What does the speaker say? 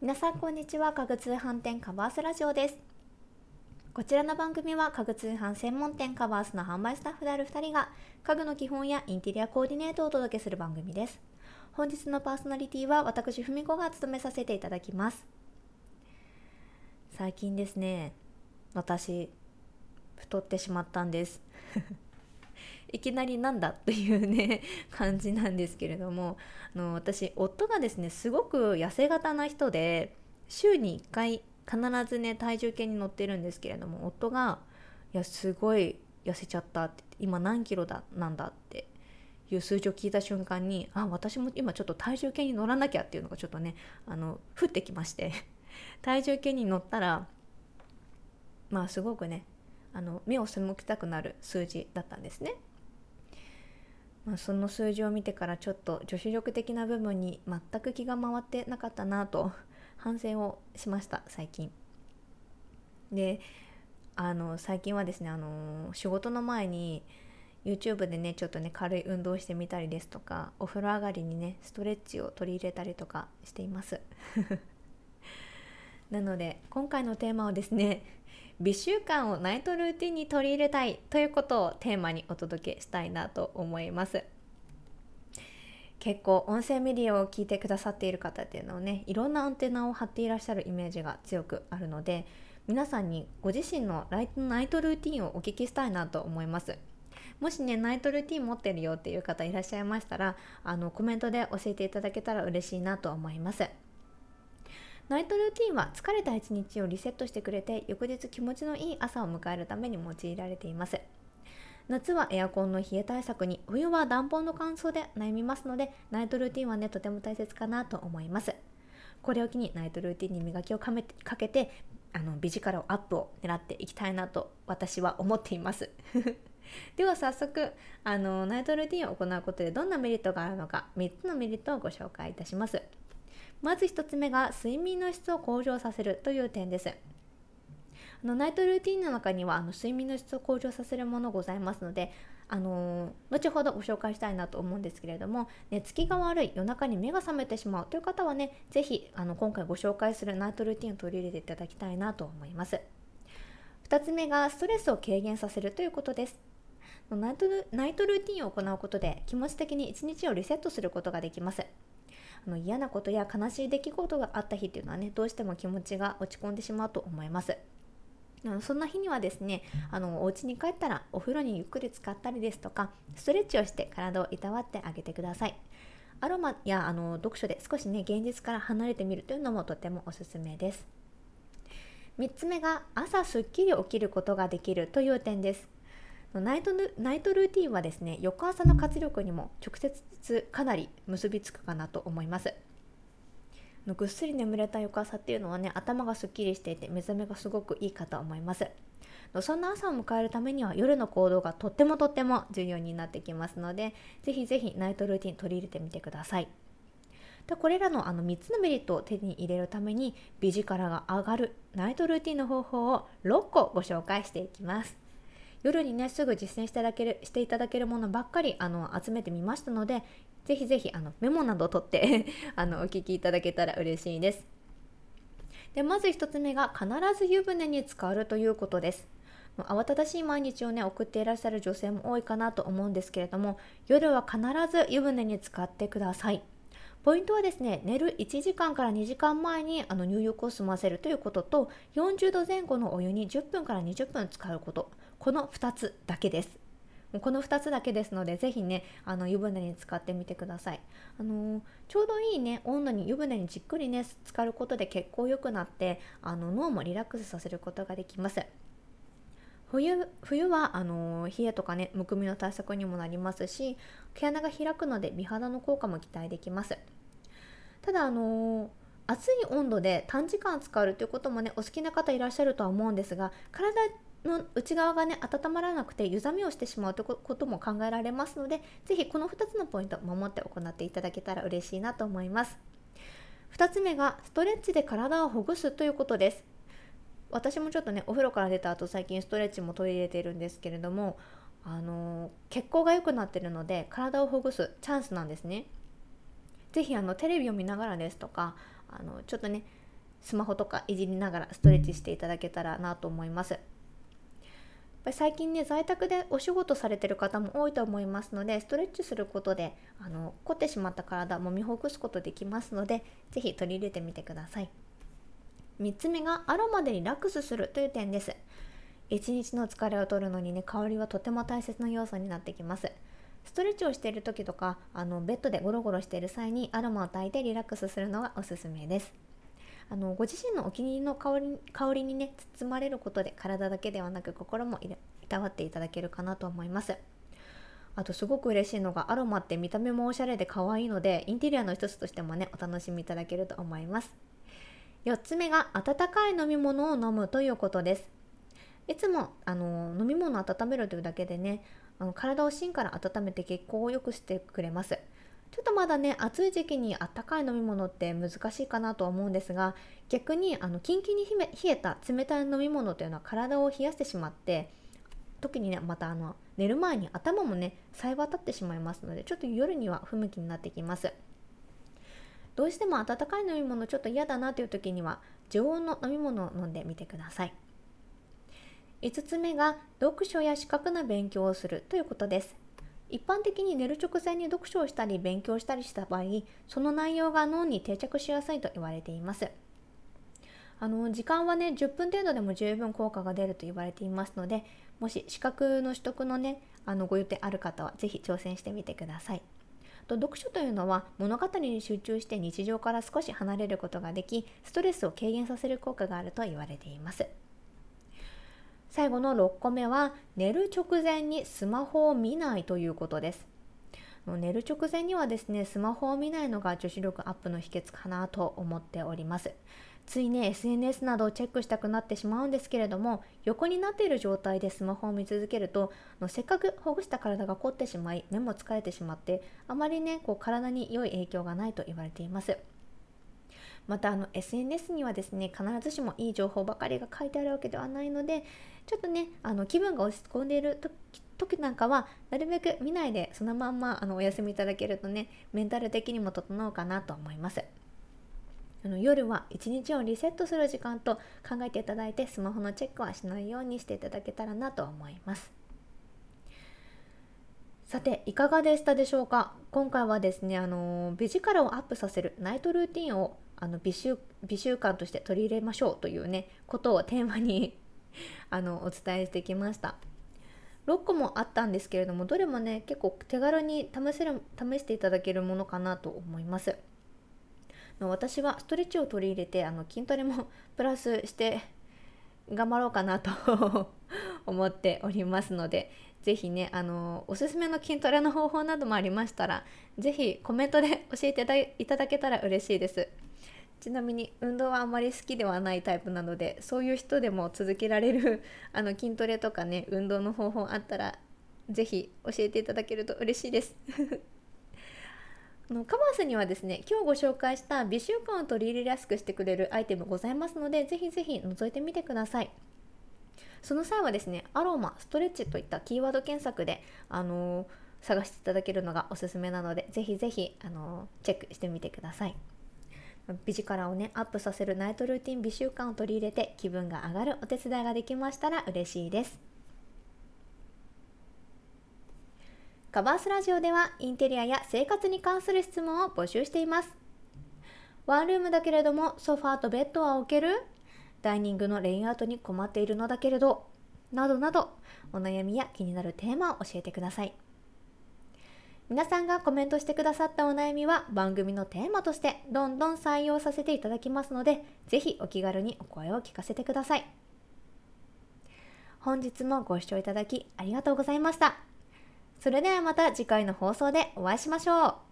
皆さんこんにちは。家具通販店カバースラジオです。こちらの番組は家具通販専門店カバースの販売スタッフである2人が家具の基本やインテリアコーディネートをお届けする番組です。本日のパーソナリティは私ふみこが務めさせていただきます。最近ですね私太ってしまったんです。いきなりなんだというね 感じなんですけれどもあの私夫がですねすごく痩せ型な人で週に1回必ずね体重計に乗ってるんですけれども夫が「いやすごい痩せちゃった」って今何キロだなんだっていう数字を聞いた瞬間にあ私も今ちょっと体重計に乗らなきゃっていうのがちょっとねあの降ってきまして 体重計に乗ったらまあすごくねあの目を背きたくなる数字だったんですね。まあ、その数字を見てからちょっと女子力的な部分に全く気が回ってなかったなと 反省をしました最近。であの最近はですねあの仕事の前に YouTube でねちょっとね軽い運動してみたりですとかお風呂上がりにねストレッチを取り入れたりとかしています なので今回のテーマはですね美習慣をナイトルーティンに取り入れたいということをテーマにお届けしたいなと思います。結構音声メディアを聞いてくださっている方っていうのをねいろんなアンテナを張っていらっしゃるイメージが強くあるので皆さんにご自身のライナイトルーティンをお聞きしたいなと思います。もしねナイトルーティン持ってるよっていう方いらっしゃいましたらあのコメントで教えていただけたら嬉しいなと思います。ナイトルーティンは疲れた一日をリセットしてくれて翌日気持ちのいい朝を迎えるために用いられています。夏はエアコンの冷え対策に冬は暖房の乾燥で悩みますのでナイトルーティンはねとても大切かなと思います。これを機にナイトルーティンに磨きをかめかけてあのビジカルアップを狙っていきたいなと私は思っています。では早速あのナイトルーティンを行うことでどんなメリットがあるのか3つのメリットをご紹介いたします。まず1つ目が睡眠の質を向上させるという点です。あのナイトルーティンの中にはあの睡眠の質を向上させるものございますのであのー、後ほどご紹介したいなと思うんですけれども寝つきが悪い夜中に目が覚めてしまうという方はね是非今回ご紹介するナイトルーティンを取り入れていただきたいなと思います。2つ目がストレスを軽減させるということです。ナイトナイトルーティンを行うことで気持ち的に一日をリセットすることができます。あの嫌なことや悲しい出来事があった日っていうのはねどうしても気持ちが落ち込んでしまうと思います。そんな日にはですねあのお家に帰ったらお風呂にゆっくり浸かったりですとかストレッチをして体をいたわってあげてください。アロマやあの読書で少しね現実から離れてみるというのもとてもおすすめです。3つ目が朝すっきり起きることができるという点です。ナイトナイトルーティンはですね翌朝の活力にも直接かなり結びつくかなと思います。ぐっすり眠れた翌朝っていうのはね頭がすっきりしていて目覚めがすごくいいかと思います。そんな朝を迎えるためには夜の行動がとってもとっても重要になってきますのでぜひぜひナイトルーティン取り入れてみてください。でこれらのあの3つのメリットを手に入れるために美力が上がるナイトルーティンの方法を6個ご紹介していきます。夜にねすぐ実践していただけるしていただけるものばっかりあの集めてみましたのでぜひぜひあのメモなどを取って あのお聞きいただけたら嬉しいです。でまず1つ目が必ず湯船に浸かるということです。慌ただしい毎日をね送っていらっしゃる女性も多いかなと思うんですけれども夜は必ず湯船に浸かってください。ポイントはですね寝る1時間から2時間前にあの入浴を済ませるということと40度前後のお湯に10分から20分使うこと。この2つだけです。この2つだけですのでぜひねあの湯船に浸かってみてください。あのちょうどいいね温度に湯船にじっくりね浸かることで血行良くなってあの脳もリラックスさせることができます。冬冬はあの冷えとかねむくみの対策にもなりますし毛穴が開くので美肌の効果も期待できます。ただあの暑い温度で短時間使うということもねお好きな方いらっしゃるとは思うんですが体の内側がね温まらなくて湯冷めをしてしまうということも考えられますので是非この2つのポイントを守って行っていただけたら嬉しいなと思います。2つ目がストレッチで体をほぐすということです。私もちょっとねお風呂から出た後最近ストレッチも取り入れているんですけれどもあの血行が良くなってるので体をほぐすチャンスなんですね。是非あのテレビを見ながらですとかあのちょっとねスマホとかいじりながらストレッチしていただけたらなと思います。ぱり最近ね在宅でお仕事されてる方も多いと思いますのでストレッチすることであの凝ってしまった体もみほぐすことできますので是非取り入れてみてください。3つ目がアロマでリラックスするという点です。一日の疲れを取るのにね香りはとても大切な要素になってきます。ストレッチをしている時とかあのベッドでゴロゴロしている際にアロマを炊いてリラックスするのがおすすめです。あのご自身のお気に入りの香り香りにね包まれることで体だけではなく心もいたわっていただけるかなと思います。あとすごく嬉しいのがアロマって見た目もおしゃれで可愛いのでインテリアの一つとしてもねお楽しみいただけると思います。4つ目が温かい飲み物を飲むということです。いつもあの飲み物を温めるというだけでねあの体を芯から温めて血行を良くしてくれます。ちょっとまだね暑い時期にあったかい飲み物って難しいかなとは思うんですが逆にあのキンキンに冷えた冷たい飲み物というのは体を冷やしてしまって時にねまたあの寝る前に頭もねさえ渡ってしまいますのでちょっと夜には不向きになってきます。どうしても温かい飲み物ちょっと嫌だなという時には常温の飲み物を飲んでみてください。5つ目が読書や資格な勉強をするということです。一般的に寝る直前に読書をしたり勉強したりした場合その内容が脳に定着しやすいと言われています。あの時間はね10分程度でも十分効果が出ると言われていますのでもし資格の取得のねあのご予定ある方は是非挑戦してみてください。と読書というのは物語に集中して日常から少し離れることができストレスを軽減させる効果があると言われています。最後の6個目は寝る直前にスマホを見ないということです。寝る直前にはですねスマホを見ないのが女子力アップの秘訣かなと思っております。ついね SNS などをチェックしたくなってしまうんですけれども横になっている状態でスマホを見続けるとせっかくほぐした体が凝ってしまい目も疲れてしまってあまりねこう体に良い影響がないと言われています。またあの SNS にはですね必ずしもいい情報ばかりが書いてあるわけではないのでちょっとねあの気分が落ち込んでいる時なんかはなるべく見ないでそのまんまあのお休みいただけるとねメンタル的にも整うかなと思います。あの夜は一日をリセットする時間と考えていただいてスマホのチェックはしないようにしていただけたらなと思います。さていかがでしたでしょうか？今回はですねあの美力をアップさせるナイトルーティンをあの美習美習慣として取り入れましょうというねことをテーマに あのお伝えしてきました。6個もあったんですけれどもどれもね結構手軽に試せる試していただけるものかなと思います。私はストレッチを取り入れてあの筋トレも プラスして頑張ろうかなと 思っておりますので是非ねあのおすすめの筋トレの方法などもありましたら是非コメントで 教えていただけたら嬉しいです。ちなみに運動はあまり好きではないタイプなのでそういう人でも続けられる あの筋トレとかね運動の方法あったら是非教えていただけると嬉しいです。あのカバースにはですね今日ご紹介した美習慣を取り入れやすくしてくれるアイテムございますのでぜひぜひ覗いてみてください。その際はですねアロマストレッチといったキーワード検索であのー、探していただけるのがおすすめなのでぜひぜひあのー、チェックしてみてください。美力をねアップさせるナイトルーティン美習慣を取り入れて気分が上がるお手伝いができましたら嬉しいです。カバースラジオではインテリアや生活に関する質問を募集しています。ワンルームだけれどもソファーとベッドは置ける？ダイニングのレイアウトに困っているのだけれどなどなどお悩みや気になるテーマを教えてください皆さんがコメントしてくださったお悩みは番組のテーマとしてどんどん採用させていただきますので、ぜひお気軽にお声を聞かせてください。本日もご視聴いただきありがとうございました。それではまた次回の放送でお会いしましょう。